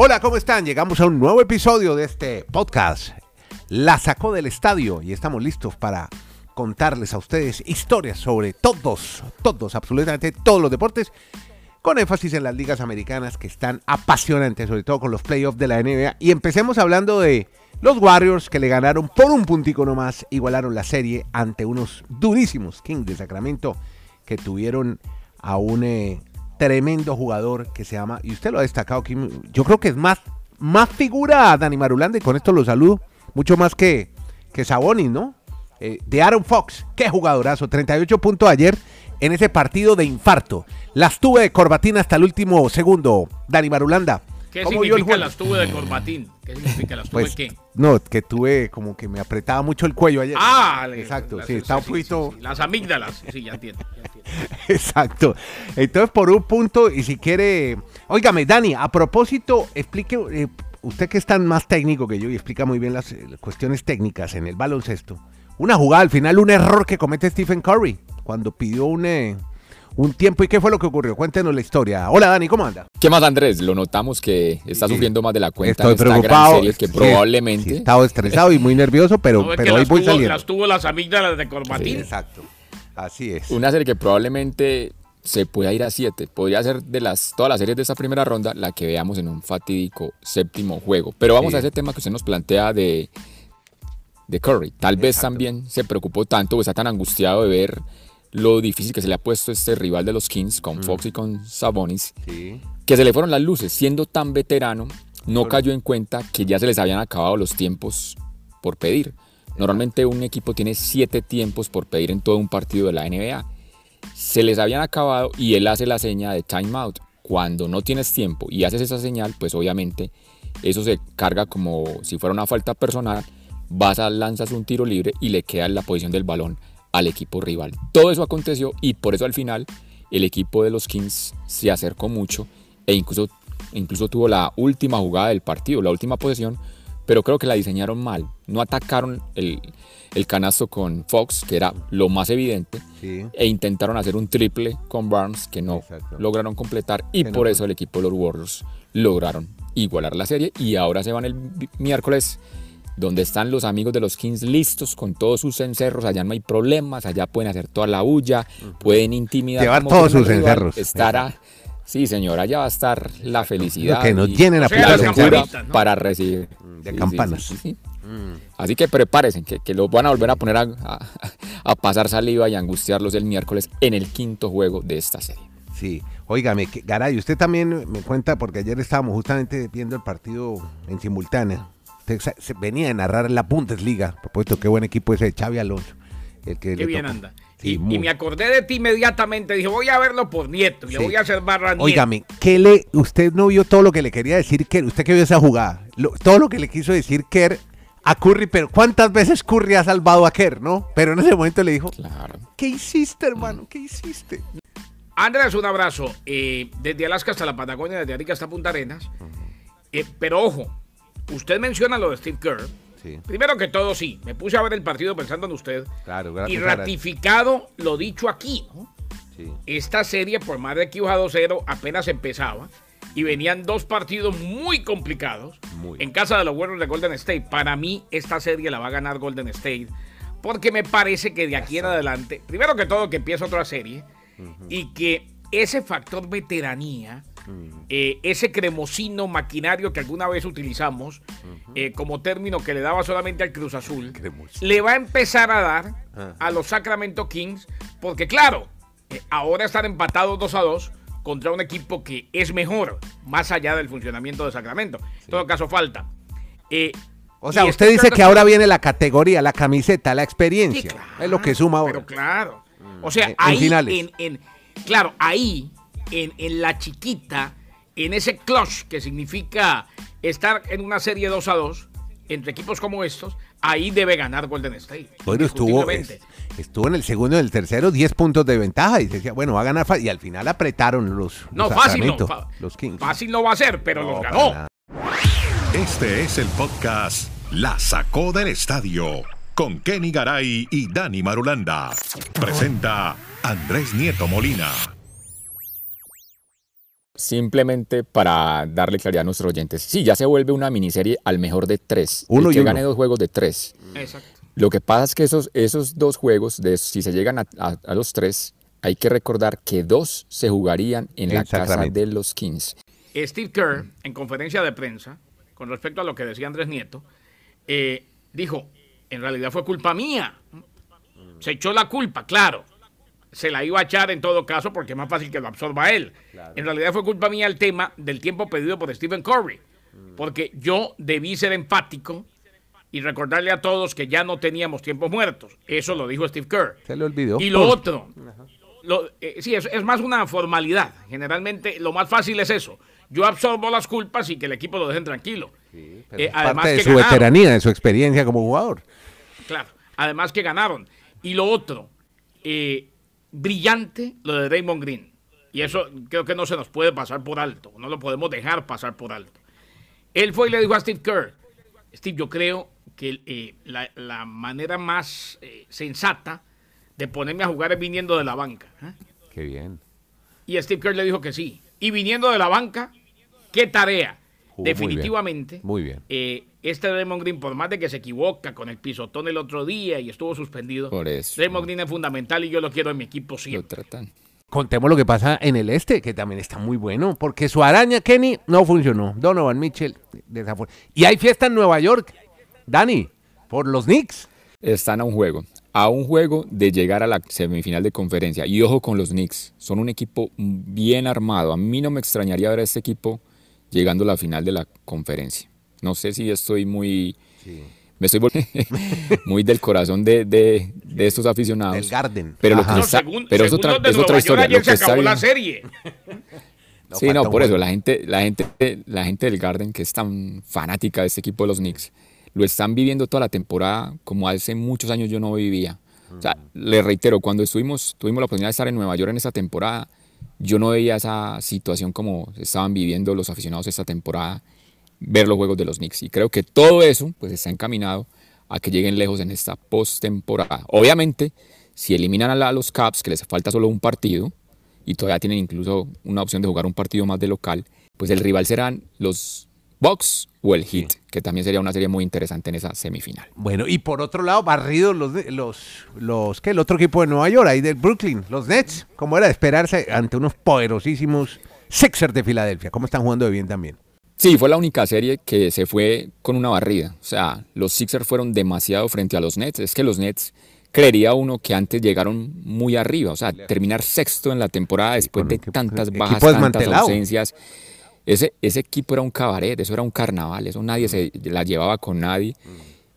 Hola, ¿cómo están? Llegamos a un nuevo episodio de este podcast. La sacó del estadio y estamos listos para contarles a ustedes historias sobre todos, todos, absolutamente todos los deportes, con énfasis en las ligas americanas que están apasionantes, sobre todo con los playoffs de la NBA. Y empecemos hablando de los Warriors que le ganaron por un puntico nomás, igualaron la serie ante unos durísimos Kings de Sacramento que tuvieron a un eh, tremendo jugador que se llama, y usted lo ha destacado, Kim, yo creo que es más, más figura Dani Marulanda, y con esto lo saludo, mucho más que, que Sabonis, ¿no? Eh, de Aaron Fox, qué jugadorazo, 38 puntos ayer en ese partido de infarto. Las tuve de corbatina hasta el último segundo, Dani Marulanda. ¿Qué significa las tuve de corbatín? ¿Qué significa las tuve Pues, qué? No, que tuve como que me apretaba mucho el cuello ayer. Ah, exacto, las- sí, está un sí, poquito... sí, sí, Las amígdalas, sí, ya entiendo. ya entiendo. Exacto. Entonces, por un punto, y si quiere. Óigame, Dani, a propósito, explique. eh, usted que es tan más técnico que yo y explica muy bien las, eh, cuestiones técnicas en el baloncesto. Una jugada, al final, un error que comete Stephen Curry cuando pidió un, eh, un tiempo. ¿Y qué fue lo que ocurrió? Cuéntenos la historia. Hola, Dani, ¿cómo anda? ¿Qué más, Andrés? Lo notamos que está sufriendo más de la cuenta Estoy en esta preocupado. gran serie que Sí, probablemente... sí, he estado estresado y muy nervioso, pero, No, es pero hoy voy tuvo, saliendo. las tuvo las amígdalas de Sí, corbatín. exacto. Así es. Una serie que probablemente se pueda ir a 7. Podría ser de las todas las series de esta primera ronda la que veamos en un fatídico séptimo juego. Pero vamos Sí. a ese tema que usted nos plantea de, de Curry. Tal vez Exacto. también se preocupó tanto o está tan angustiado de ver lo difícil que se le ha puesto este rival de los Kings Mm. con Fox y con Sabonis. Sí. que se le fueron las luces, siendo tan veterano, no cayó en cuenta que ya se les habían acabado los tiempos por pedir. Normalmente un equipo tiene siete tiempos por pedir en todo un partido de la NBA. Se les habían acabado y él hace la seña de timeout. Cuando no tienes tiempo y haces esa señal, pues obviamente eso se carga como si fuera una falta personal. Vas a lanzas un tiro libre y le queda en la posición del balón al equipo rival. Todo eso aconteció y por eso al final el equipo de los Kings se acercó mucho e incluso, incluso tuvo la última jugada del partido, la última posesión, pero creo que la diseñaron mal. No atacaron el, el canasto con Fox, que era lo más evidente, Sí. e intentaron hacer un triple con Barnes que no Exacto. lograron completar y por eso el equipo de los Warriors lograron igualar la serie y ahora se van el miércoles donde están los amigos de los Kings listos con todos sus encerros, allá no hay problemas, allá pueden hacer toda la bulla, pueden intimidar. Llevar todos sus rival, encerros. Estará, sí señor, allá va a estar la felicidad. Lo que nos llenen la encerros. locura ¿no? para recibir. De Sí, sí, campanas. sí, sí, sí. Así que prepárense, que, que los van a volver a poner a, a- a pasar saliva y a angustiarlos el miércoles en el quinto juego de esta serie. Sí, óigame, Garay, usted también me cuenta, porque ayer estábamos justamente viendo el partido en simultánea. Se- venía de narrar la Bundesliga, por supuesto, qué buen equipo ese de Xavi Alonso. El que Qué bien tocó. anda. Sí, y, muy. y me acordé de ti inmediatamente. Dije, voy a verlo por nieto. Le Sí. voy a hacer barra. Óigame, ¿qué le, usted no vio todo lo que le quería decir Kerr? Usted que vio esa jugada, lo- todo lo que le quiso decir Kerr a Curry, pero ¿cuántas veces Curry ha salvado a Kerr, no? Pero en ese momento le dijo, Claro. ¿qué hiciste, hermano? ¿Qué hiciste? Andrés, un abrazo. Eh, desde Alaska hasta la Patagonia, desde Arica hasta Punta Arenas. Eh, pero ojo, usted menciona lo de Steve Kerr. Sí, Primero que todo, sí, me puse a ver el partido pensando en usted. claro, y gracias. Garay. ratificado lo dicho aquí, ¿no? Sí. Esta serie, por más de que iba 2-0, apenas empezaba. Y venían dos partidos muy complicados Muy. en casa de los Warriors de Golden State. Para mí, esta serie la va a ganar Golden State. Porque me parece que de aquí en adelante, primero que todo, que empieza otra serie. Y que ese factor veteranía, eh, ese cremosino maquinario que alguna vez utilizamos eh, como término que le daba solamente al Cruz Azul, Cremosino. le va a empezar a dar a los Sacramento Kings, porque claro, eh, ahora están empatados 2 a 2 contra un equipo que es mejor, más allá del funcionamiento de Sacramento. En todo caso, falta. Eh, O sea, usted dice que ahora viene la categoría, la camiseta, la Sí, experiencia. claro, es lo que suma ahora. Pero claro. O sea, En- en ahí, finales. en, en- claro, ahí, en, en la chiquita, en ese clutch que significa estar en una serie 2 a 2 entre equipos como estos, ahí debe ganar Golden State. Bueno, estuvo, es- estuvo en el segundo y en el tercero, 10 puntos de ventaja. Y se decía, bueno, va a ganar fácil. Y al final apretaron los, No, los fácil no. Los Kings. Fácil no va a ser, pero No, los ganó. Este es el podcast La Sacó del Estadio con Kenny Garay y Dani Marulanda. Presenta Andrés Nieto Molina. Simplemente para darle claridad a nuestros oyentes. Sí, ya se vuelve una miniserie al mejor de tres. Uno el y que uno. gane dos juegos de tres. Exacto. Lo que pasa es que esos, esos dos juegos, de, si se llegan a, a- a los tres, hay que recordar que dos se jugarían en la casa de los Kings. Steve Kerr, en conferencia de prensa, con respecto a lo que decía Andrés Nieto, eh, dijo, en realidad fue culpa mía. Se echó la culpa, claro. Se la iba a echar en todo caso porque es más fácil que lo absorba él. En realidad fue culpa mía el tema del tiempo pedido por Stephen Curry. Porque yo debí ser empático y recordarle a todos que ya no teníamos tiempos muertos. Eso lo dijo Steve Kerr. Se le olvidó. Y lo otro, lo- eh, sí, es, es más una formalidad. Generalmente lo más fácil es eso. Yo absorbo las culpas y que el equipo lo dejen tranquilo. Pero Eh, es además parte de que su ganaron. veteranía, de su experiencia como jugador. Claro. Además que ganaron. Y lo otro, eh, brillante lo de Raymond Green. Y eso creo que no se nos puede pasar por alto. No lo podemos dejar pasar por alto. Él fue y le dijo a Steve Kerr, Steve, yo creo que eh, la, la manera más eh, sensata de ponerme a jugar es viniendo de la banca. ¿eh? Qué bien. Y Steve Kerr le dijo que sí. Y viniendo de la banca, ¿qué tarea? Jugó muy bien. Definitivamente. Muy bien. Este Raymond Green, por más de que se equivoca con el pisotón el otro día y estuvo suspendido, Por eso. Raymond Green es fundamental y yo lo quiero en mi equipo Lo siempre. tratan. Contemos lo que pasa en el este, que también está muy bueno, porque su araña Kenny no funcionó. Donovan Mitchell, desafor- Y hay fiesta en Nueva York, Dani, por los Knicks. Están a un juego. A un juego de llegar a la semifinal de conferencia. Y ojo con los Knicks. Son un equipo bien armado. A mí no me extrañaría ver a este equipo llegando a la final de la conferencia. No sé si estoy muy... Me estoy volviendo muy del corazón de, de- de estos aficionados. Del Garden. Pero lo que No, está- según, pero es otra, es otra historia. ayer Lo se que está acabó la serie. No, sí, no, por eso la gente, la gente, la gente del Garden que es tan fanática de este equipo de los Knicks, lo están viviendo toda la temporada como hace muchos años yo no vivía. O sea, les reitero, cuando estuvimos, tuvimos la oportunidad de estar en Nueva York en esta temporada, yo no veía esa situación como estaban viviendo los aficionados esta temporada, ver los juegos de los Knicks. Y creo que todo eso pues está encaminado a que lleguen lejos en esta postemporada. Obviamente, si eliminan a, los Caps, que les falta solo un partido, y todavía tienen incluso una opción de jugar un partido más de local, pues el rival serán los Bucks o el Heat, que también sería una serie muy interesante en esa semifinal. Bueno, y por otro lado, barridos los, los, los, ¿qué? El otro equipo de Nueva York, ahí del Brooklyn, los Nets, como era de esperarse ante unos poderosísimos Sixers de Filadelfia. ¿Cómo están jugando de bien también? Sí, fue la única serie que se fue con una barrida. O sea, los Sixers fueron demasiado frente a los Nets. Es que los Nets creería uno que antes llegaron muy arriba. O sea, terminar sexto en la temporada después de tantas bajas, tantas ausencias. Ese, ese equipo era un cabaret, eso era un carnaval, eso nadie se la llevaba con nadie.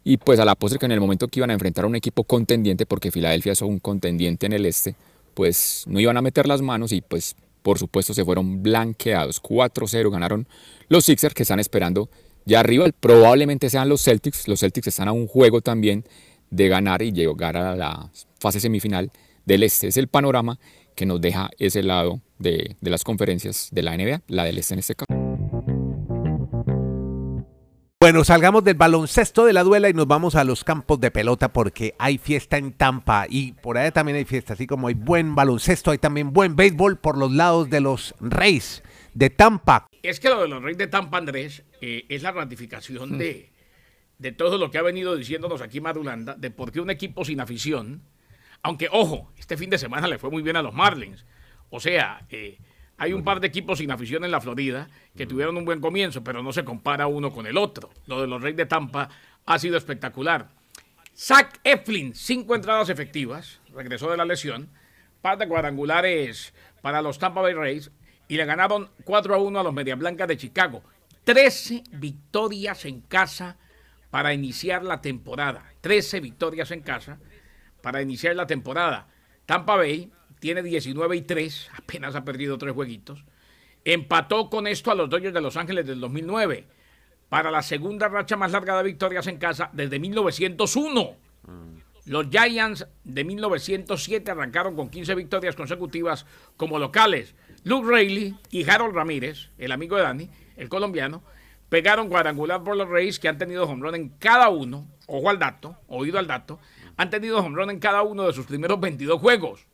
Y pues a la postre que en el momento que iban a enfrentar a un equipo contendiente, porque Filadelfia es un contendiente en el este, pues no iban a meter las manos y pues por supuesto se fueron blanqueados. 4-0 ganaron los Sixers que están esperando ya arriba. Probablemente sean los Celtics. Los Celtics están a un juego también de ganar y llegar a la fase semifinal del este. Es el panorama que nos deja ese lado de, de las conferencias de la NBA, la del este en este caso. Bueno, salgamos del baloncesto de la duela y nos vamos a los campos de pelota porque hay fiesta en Tampa y por allá también hay fiesta, así como hay buen baloncesto, hay también buen béisbol por los lados de los Reyes de Tampa. Es que lo de los Reyes de Tampa, Andrés, eh, es la ratificación de, de todo lo que ha venido diciéndonos aquí Marulanda, de por qué un equipo sin afición, aunque ojo, este fin de semana le fue muy bien a los Marlins. O sea, eh, hay un par de equipos sin afición en la Florida que tuvieron un buen comienzo, pero no se compara uno con el otro. Lo de los Reyes de Tampa ha sido espectacular. Zach Eflin, cinco entradas efectivas, regresó de la lesión, par de cuadrangulares para los Tampa Bay Rays y le ganaron 4 a 1 a los Medias Blancas de Chicago. 13 victorias en casa para iniciar la temporada. 13 victorias en casa para iniciar la temporada. Tampa Bay tiene 19 y 3, apenas ha perdido tres jueguitos. Empató con esto a los Dodgers de Los Ángeles del 2009 para la segunda racha más larga de victorias en casa desde 1901. Los Giants de 1907 arrancaron con 15 victorias consecutivas como locales. Luke Rayleigh y Harold Ramírez, el amigo de Dani, el colombiano, pegaron cuadrangular por los Reyes que han tenido home run en cada uno, ojo al dato, oído al dato, han tenido home run en cada uno de sus primeros 22 juegos.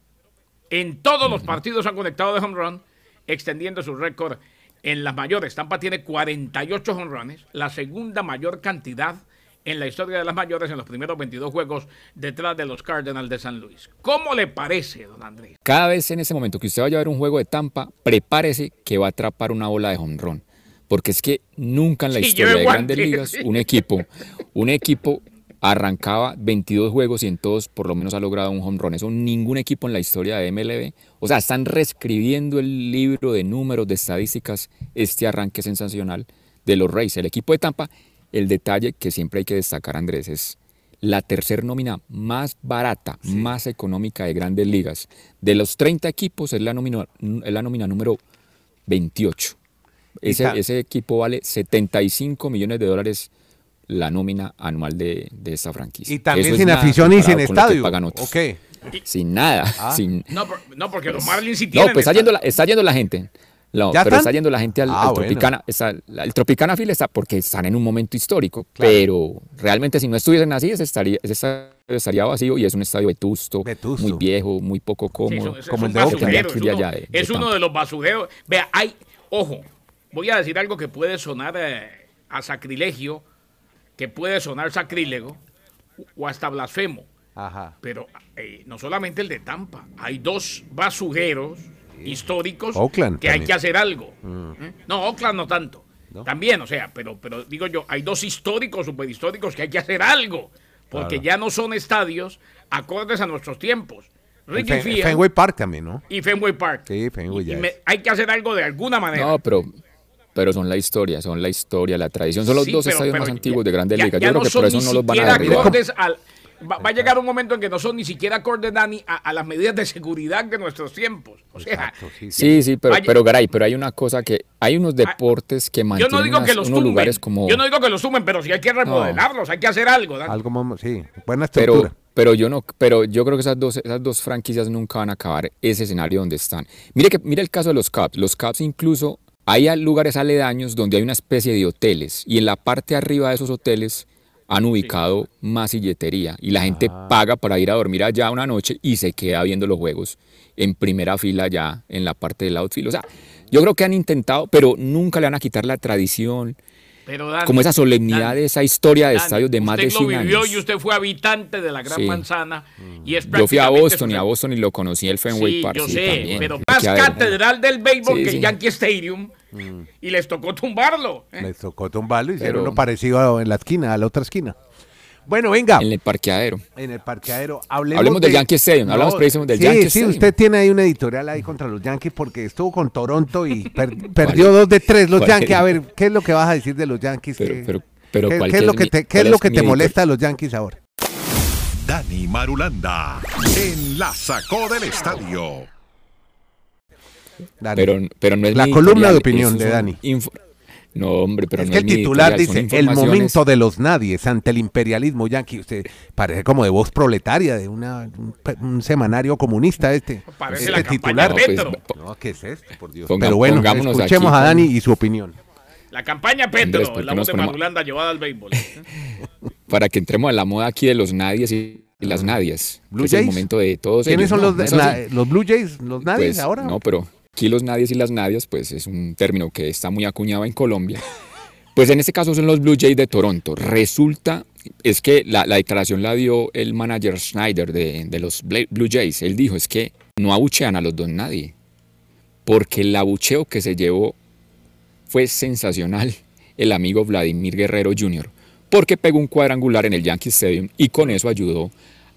En todos los partidos han conectado de home run extendiendo su récord en las mayores. Tampa tiene 48 honrones, la segunda mayor cantidad en la historia de las mayores en los primeros 22 juegos detrás de los Cardinals de San Luis. ¿Cómo le parece, don Andrés? Cada vez en ese momento que usted vaya a ver un juego de Tampa, prepárese que va a atrapar una bola de honrón. Porque es que nunca en la Sí, historia de grandes ligas un equipo, un equipo arrancaba 22 juegos y en todos por lo menos ha logrado un home run. Eso ningún equipo en la historia de MLB. O sea, están reescribiendo el libro de números, de estadísticas, este arranque sensacional de los Rays. El equipo de Tampa, el detalle que siempre hay que destacar, Andrés, es la tercer nómina más barata, más económica de grandes ligas. De los 30 equipos es la nómina, es la nómina número 28. Y Ese, ese equipo vale 75 millones de dólares la nómina anual de, de esta franquicia. Y también Eso es sin afición y sin estadio. pagan otros. Ok. Sin nada. Ah. sin- No, no porque los Marlins sí tienen. no, pues está yendo, la, está yendo la gente. No, ¿Ya pero están? está yendo la gente al, Ah, al bueno. Tropicana. está- el Tropicana Field está porque están en un momento histórico. Pero realmente si no estuviesen así, ese estaría, ese estaría vacío y es un estadio vetusto, Vetusto. muy viejo, muy poco Sí, cómodo. son- como el Es, de uno, de- de es uno Tampa. de los basureros. Vea, hay, ojo, voy a decir algo que puede sonar eh, a sacrilegio, que puede sonar sacrílego o hasta blasfemo. Ajá. Pero eh, no solamente el de Tampa, hay dos basureros históricos Oakland que hay que hacer algo. ¿Eh? No, Oakland no tanto. También, o sea, pero, pero digo yo, hay dos históricos, superhistóricos que hay que hacer algo. Porque Claro. ya no son estadios acordes a nuestros tiempos. Ricky Fen- Field Fenway Park también, ¿no? y Fenway Park. Sí, Fenway Y- ya y me- es. hay que hacer algo de alguna manera. No, pero, pero son la historia, son la historia, la tradición. Son los Sí, dos pero- estadios pero más ya- antiguos de Grandes ya- Ligas. ya Yo creo que por eso no los van a siquiera derribar. acordes al- va, va a llegar un momento en que no son ni siquiera acordes, Dani, a, a las medidas de seguridad de nuestros tiempos. O sea, Exacto, sí, sí. Pero, Vaya- pero Garay, pero hay una cosa que hay unos deportes que yo mantienen no digo que los unos tumben. lugares como Yo no digo que los sumen, pero sí hay que remodelarlos, hay que hacer algo. Dani. Algo más, sí, buena pero estructura. pero yo no pero yo creo que esas dos esas dos franquicias nunca van a acabar ese escenario donde están. Mire que mire el caso de los Cubs, los Cubs incluso hay lugares aledaños donde hay una especie de hoteles y en la parte arriba de esos hoteles han ubicado más silletería y la gente Ah. paga para ir a dormir allá una noche y se queda viendo los juegos en primera fila allá en la parte del outfield. O sea, yo creo que han intentado, pero nunca le van a quitar la tradición, Pero como esa solemnidad Dani, de esa historia de estadios de más de usted 100 lo vivió años. y usted fue habitante de la Gran Sí. Manzana. Y es Yo fui a Boston y a Boston y lo conocí el Fenway Sí, Park. yo sí, sé, también. pero más catedral del béisbol Sí, que sí. el Yankee Stadium. Y les tocó tumbarlo. ¿eh? Les tocó tumbarlo y hicieron Pero- uno parecido a- en la esquina, a la otra esquina. Bueno, venga, En el parqueadero. en el parqueadero, hablemos, Hablemos del de- Yankee Stadium, hablamos precisamente del sí, Yankee Sí, Stadium. usted tiene ahí una editorial ahí contra los Yankees porque estuvo con Toronto y per- perdió dos de tres los ¿Cuál Yankees. es? A ver, ¿qué es lo que vas a decir de los Yankees? Pero- ¿Qué- pero- pero ¿qué, ¿cuál qué es lo que te, qué es lo que te molesta de los Yankees ahora? Dani Marulanda en la sacó del estadio. Dani? Pero, pero no es La mi columna de opinión de Dani. No, hombre, pero es no que el titular dice el momento de los nadies ante el imperialismo yanqui. Usted parece como de voz proletaria de una, un, un semanario comunista este. Parece este la campaña titular. de Petro. No, pues, No, ¿qué es esto? Por Dios. Ponga- Pero bueno, escuchemos aquí a Dani y su opinión. La campaña Petro, Andrés, ¿por qué la voz de Marulanda llevada al béisbol. Para que entremos a la moda aquí de los nadies y y las nadies. Blue es el Jays. momento de todos ¿Quiénes ellos. son no na- los Blue Jays? ¿Los nadies Pues, ahora? No, pero aquí los nadies y las nadias, pues es un término que está muy acuñado en Colombia. Pues en este caso son los Blue Jays de Toronto. Resulta, es que la, la declaración la dio el manager Schneider de, de los Blue Jays. Él dijo, es que no abuchean a los dos nadie. Porque el abucheo que se llevó fue sensacional el amigo Vladimir Guerrero Jr. Porque pegó un cuadrangular en el Yankee Stadium y con eso ayudó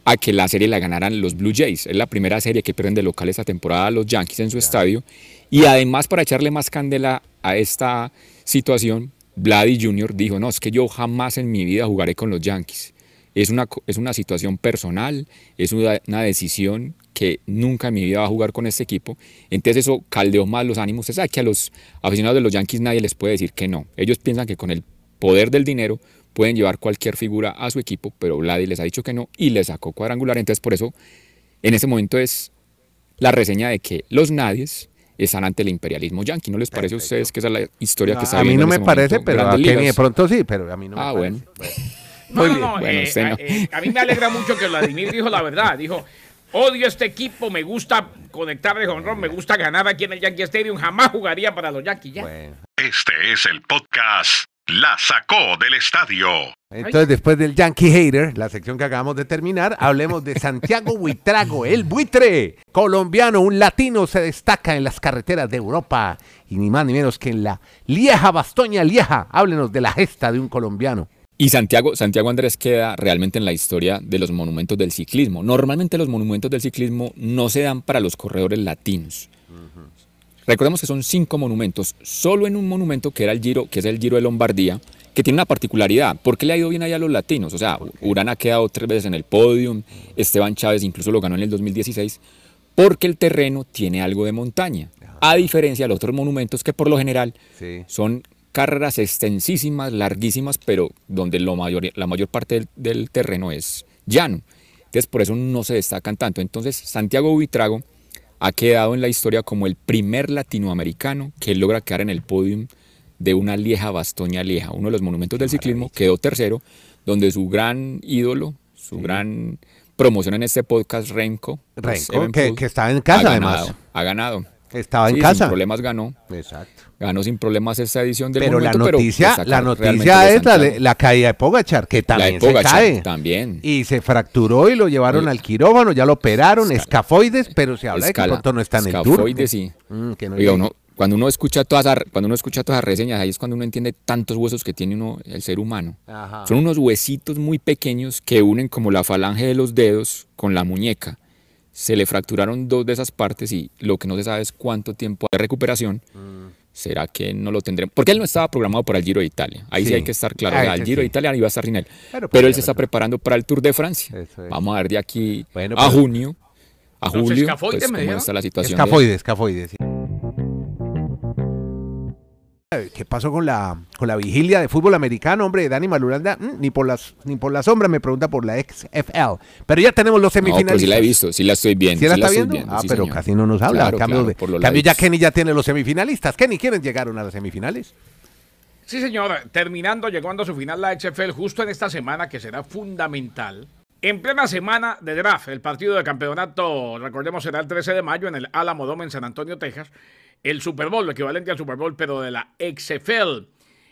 a que la serie la ganaran los Blue Jays. Es la primera serie que pierden de local esta temporada los Yankees en su estadio. Y además, para echarle más candela a esta situación, Vladdy Jr. dijo, no, es que yo jamás en mi vida jugaré con los Yankees. Es una, es una situación personal, es una, una decisión que nunca en mi vida va a jugar con este equipo. Entonces eso caldeó más los ánimos. Usted sabe que a los aficionados de los Yankees nadie les puede decir que no. Ellos piensan que con el poder del dinero pueden llevar cualquier figura a su equipo, pero Vladdy les ha dicho que no y le sacó cuadrangular. Entonces por eso en ese momento es la reseña de que los nadies están ante el imperialismo yanqui. ¿No les parece a ustedes que esa es la historia que No, está a mí no me este parece, momento pero a Kenny de pronto sí, pero a mí no me Ah, parece. bueno. No, Muy no, bien. no, Bueno, eh, no. eh, a mí me alegra mucho que Vladimir dijo la verdad. Dijo, Odio este equipo, me gusta conectar de jonrón, me gusta ganar aquí en el Yankee Stadium. Jamás jugaría para los Yankees ya. Bueno. Este es el podcast La Sacó del Estadio. Entonces, después del Yankee Hater, la sección que acabamos de terminar, hablemos de Santiago Buitrago, el buitre colombiano, un latino, se destaca en las carreteras de Europa y ni más ni menos que en la Lieja Bastoña Lieja. Háblenos de la gesta de un colombiano. Y Santiago, Santiago Andrés queda realmente en la historia de los monumentos del ciclismo. Normalmente los monumentos del ciclismo no se dan para los corredores latinos. Recordemos que son cinco monumentos, solo en un monumento que era el Giro, que es el Giro de Lombardía, que tiene una particularidad. ¿Por qué le ha ido bien allá a los latinos? O sea, Urán ha quedado tres veces en el podium, Esteban Chávez incluso lo ganó en el 2016, porque el terreno tiene algo de montaña. A diferencia de los otros monumentos que por lo general Sí. son carreras extensísimas, larguísimas, pero donde lo mayor, la mayor parte del, del terreno es llano. Entonces por eso no se destacan tanto. Entonces Santiago Buitrago ha quedado en la historia como el primer latinoamericano que logra quedar en el podium de una Lieja Bastoña Lieja, uno de los monumentos del ciclismo, quedó tercero, donde su gran ídolo, su gran promoción en este podcast, Renko, pues, Renko, que- estaba en casa, ha ganado, además. Ha ganado. Estaba en Sí, casa. Sin problemas ganó. Exacto. Ganó sin problemas esta edición del Pero la monumento, noticia, destacar la noticia es la, la caída de Pogachar, que La de también se cae. también. Y se fracturó y lo llevaron al quirófano, ya lo operaron, Escala. escafoides, pero se habla de que pronto no está en el tour. Escafoides, sí. Mm, que no Oiga, llega. uno, cuando uno escucha todas cuando uno escucha todas las reseñas, ahí es cuando uno entiende tantos huesos que tiene uno, el ser humano. Ajá. Son unos huesitos muy pequeños que unen como la falange de los dedos con la muñeca. Se le fracturaron dos de esas partes y lo que no se sabe es cuánto tiempo de recuperación. Mm. ¿Será que no lo tendremos? Porque él no estaba programado para el Giro de Italia. Ahí sí, Sí. hay que estar claro. Ah, o sea, ese el Giro de. Italia iba a estar sin él. Pero Pero, él se está preparando para el Tour de Francia. Es. Vamos a ver de aquí Bueno, a junio, a julio, pues, cómo está la situación. de- Escafoides, escafoides. ¿Qué pasó con la, con la vigilia de fútbol americano, hombre? Dani Maluranda, mm, ni por las ni por la sombra me pregunta por la XFL. Pero ya tenemos los No, semifinalistas. sí la he visto, sí la estoy viendo. ¿Sí la sí está estoy viendo? ah, sí, pero señor. casi no nos habla. Claro, cambio, claro, de, por los cambio ya. Kenny ya tiene los semifinalistas. Kenny, ¿quieren llegar a las semifinales? Sí, señor. Terminando, llegando a su final la XFL justo en esta semana que será fundamental. En plena semana de draft, el partido de campeonato, recordemos, será el 13 de mayo en el Alamo Dome en San Antonio, Texas. El Super Bowl, lo equivalente al Super Bowl, pero de la XFL.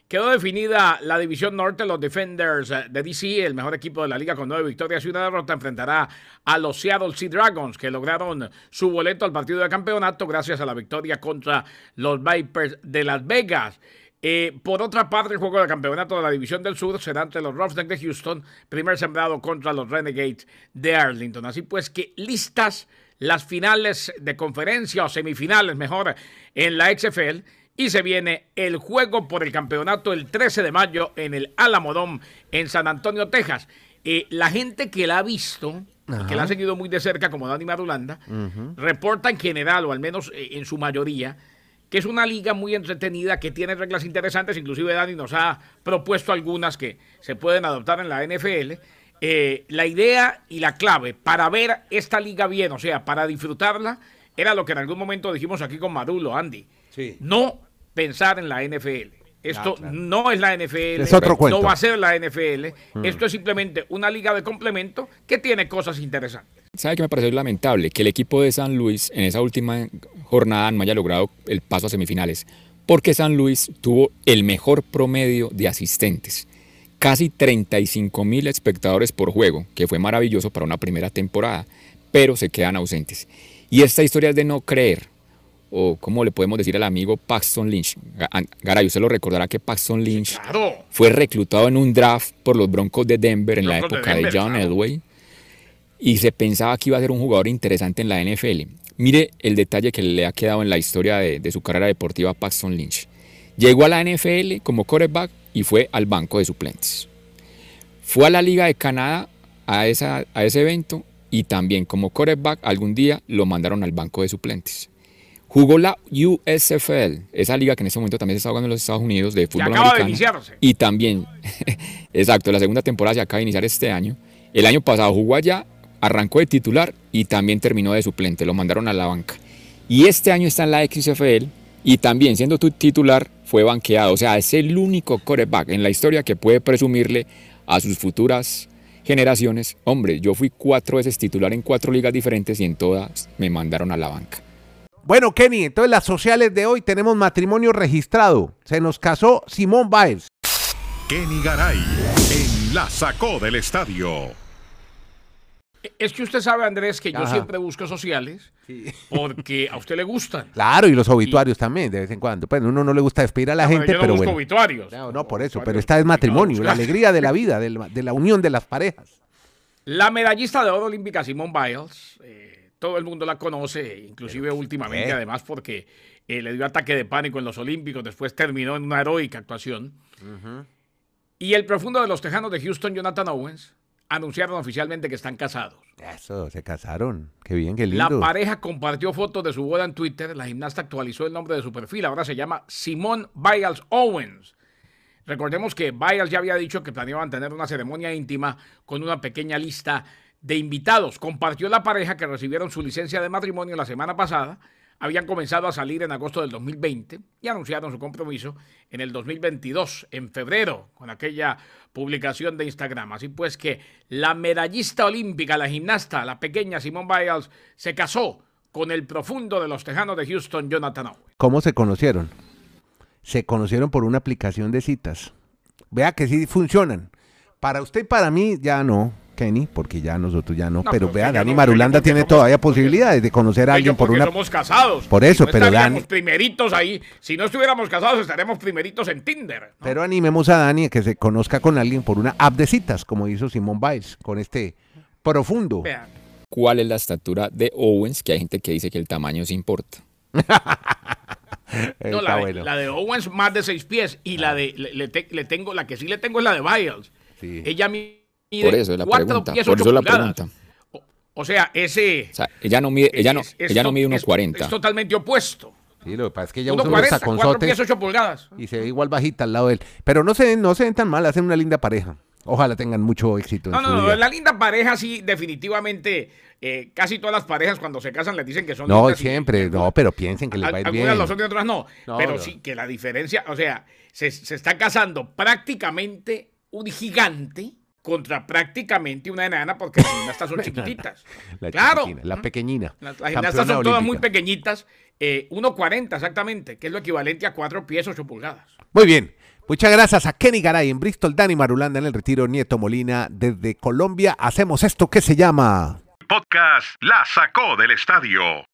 Quedó definida la división norte, los Defenders eh, de DC, el mejor equipo de la liga con nueve victorias y una derrota, enfrentará a los Seattle Sea Dragons, que lograron su boleto al partido de campeonato gracias a la victoria contra los Vipers de Las Vegas. Eh, por otra parte, el juego de campeonato de la División del Sur será entre los Roughnecks de Houston, primer sembrado contra los Renegades de Arlington. Así pues que listas las finales de conferencia o semifinales, mejor, en la XFL. Y se viene el juego por el campeonato el 13 de mayo en el Alamodón en San Antonio, Texas. Eh, la gente que la ha visto, y que la ha seguido muy de cerca, como Dani Marulanda, reporta en general, o al menos eh, en su mayoría, que es una liga muy entretenida, que tiene reglas interesantes, inclusive Dani nos ha propuesto algunas que se pueden adoptar en la NFL. Eh, la idea y la clave para ver esta liga bien, o sea, para disfrutarla, era lo que en algún momento dijimos aquí con Marulo, Andy. Sí. No pensar en la NFL. Esto Ah, claro. no es la NFL, Es otro cuento. no va a ser la NFL. Esto es simplemente una liga de complemento que tiene cosas interesantes. ¿Sabe qué me pareció lamentable? Que el equipo de San Luis en esa última jornada no haya logrado el paso a semifinales. Porque San Luis tuvo el mejor promedio de asistentes. Casi 35 mil espectadores por juego, que fue maravilloso para una primera temporada, pero se quedan ausentes. Y esta historia es de no creer, o como le podemos decir al amigo Paxton Lynch. Ga- Garay, usted lo recordará que Paxton Lynch Claro. fue reclutado en un draft por los Broncos de Denver en la de época de, John claro. Elway y se pensaba que iba a ser un jugador interesante en la NFL. Mire el detalle que le ha quedado en la historia de, de su carrera deportiva a Paxton Lynch. Llegó a la NFL como quarterback y fue al banco de suplentes. Fue a la Liga de Canadá a, esa, a ese evento y también como quarterback algún día lo mandaron al banco de suplentes. Jugó la USFL, esa liga que en este momento también se está jugando en los Estados Unidos de fútbol acaba de americano. iniciarse. Y también, exacto, la segunda temporada se acaba de iniciar este año. El año pasado jugó allá, arrancó de titular y también terminó de suplente, lo mandaron a la banca. Y este año está en la XFL y también siendo tu titular fue banqueado. O sea, es el único quarterback en la historia que puede presumirle a sus futuras generaciones, hombre, yo fui cuatro veces titular en cuatro ligas diferentes y en todas me mandaron a la banca. Bueno, Kenny, entonces las sociales de hoy tenemos matrimonio registrado. Se nos casó Simón Biles. Kenny Garay en La Sacó del Estadio. Es que usted sabe, Andrés, que yo Ajá. siempre busco sociales porque a usted le gustan. Claro, y los obituarios también, de vez en cuando. Pues uno no le gusta despedir a la No, gente, yo no pero busco bueno. obituarios. No, no, por eso, pero esta es matrimonio, la alegría de la vida, del- de la unión de las parejas. La medallista de oro olímpica Simone Biles, eh, todo el mundo la conoce, inclusive últimamente, qué? además porque eh, le dio ataque de pánico en los Olímpicos, después terminó en una heroica actuación. Y el profundo de los tejanos de Houston, Jonathan Owens, anunciaron oficialmente que están casados. Eso, se casaron. Qué bien, qué La lindo. pareja compartió fotos de su boda en Twitter. La gimnasta actualizó el nombre de su perfil. Ahora se llama Simone Biles Owens. Recordemos que Biles ya había dicho que planeaban tener una ceremonia íntima con una pequeña lista de invitados. Compartió la pareja que recibieron su licencia de matrimonio la semana pasada. Habían comenzado a salir en agosto del 2020 y anunciaron su compromiso en el 2022, en febrero, con aquella publicación de Instagram. Así pues que la medallista olímpica, la gimnasta, la pequeña Simone Biles, se casó con el profundo de los tejanos de Houston, Jonathan Owens. ¿Cómo se conocieron? Se conocieron por una aplicación de citas. Vea que sí funcionan. Para usted y para mí ya no, Kenny, porque ya nosotros ya no. No, pero vea, Dani no, Marulanda tiene somos- todavía posibilidades de conocer a alguien por una... somos casados. Por eso, Si no pero Dani- primeritos ahí. Si no estuviéramos casados, estaremos primeritos en Tinder. ¿no? Pero animemos a Dani a que se conozca con alguien por una app de citas, como hizo Simón Biles, con este profundo. Vean. ¿Cuál es la estatura de Owens? Que hay gente que dice que el tamaño sí importa. No, la, de, bueno. la de Owens más de seis pies y la de le, le te- le tengo la que sí le tengo es la de Biles. Sí. Ella mide Por eso es la pregunta. pies, Por eso es la pulgadas. pregunta. O, o sea, ese O sea, ella no mide, ella no, es- es ella no mide unos es- 40. Es totalmente opuesto. Sí, lo que pasa es que ella usa unos 1.40, cuatro taconzotes pies, ocho pulgadas. y se ve igual bajita al lado de él. Pero no se, ven- no se ven tan mal, hacen una linda pareja. Ojalá tengan mucho éxito en No, su no, no, la linda pareja sí, definitivamente, eh, casi todas las parejas cuando se casan les dicen que son No, y- siempre, no, pero piensen que les va a ir algunas bien. lo son y otras no. No, pero no. sí que la diferencia, o sea, se, se está casando prácticamente un gigante contra prácticamente una enana porque las gimnastas son chiquititas. La claro. chiquitina, la pequeñina. Las, las gimnastas son todas muy pequeñitas, eh, 1.40 exactamente, que es lo equivalente a 4 pies 8 pulgadas. Muy bien. Muchas gracias a Kenny Garay en Bristol, Dani Marulanda en el Retiro, Nieto Molina desde Colombia. Hacemos esto que se llama... Podcast La Sacó del Estadio.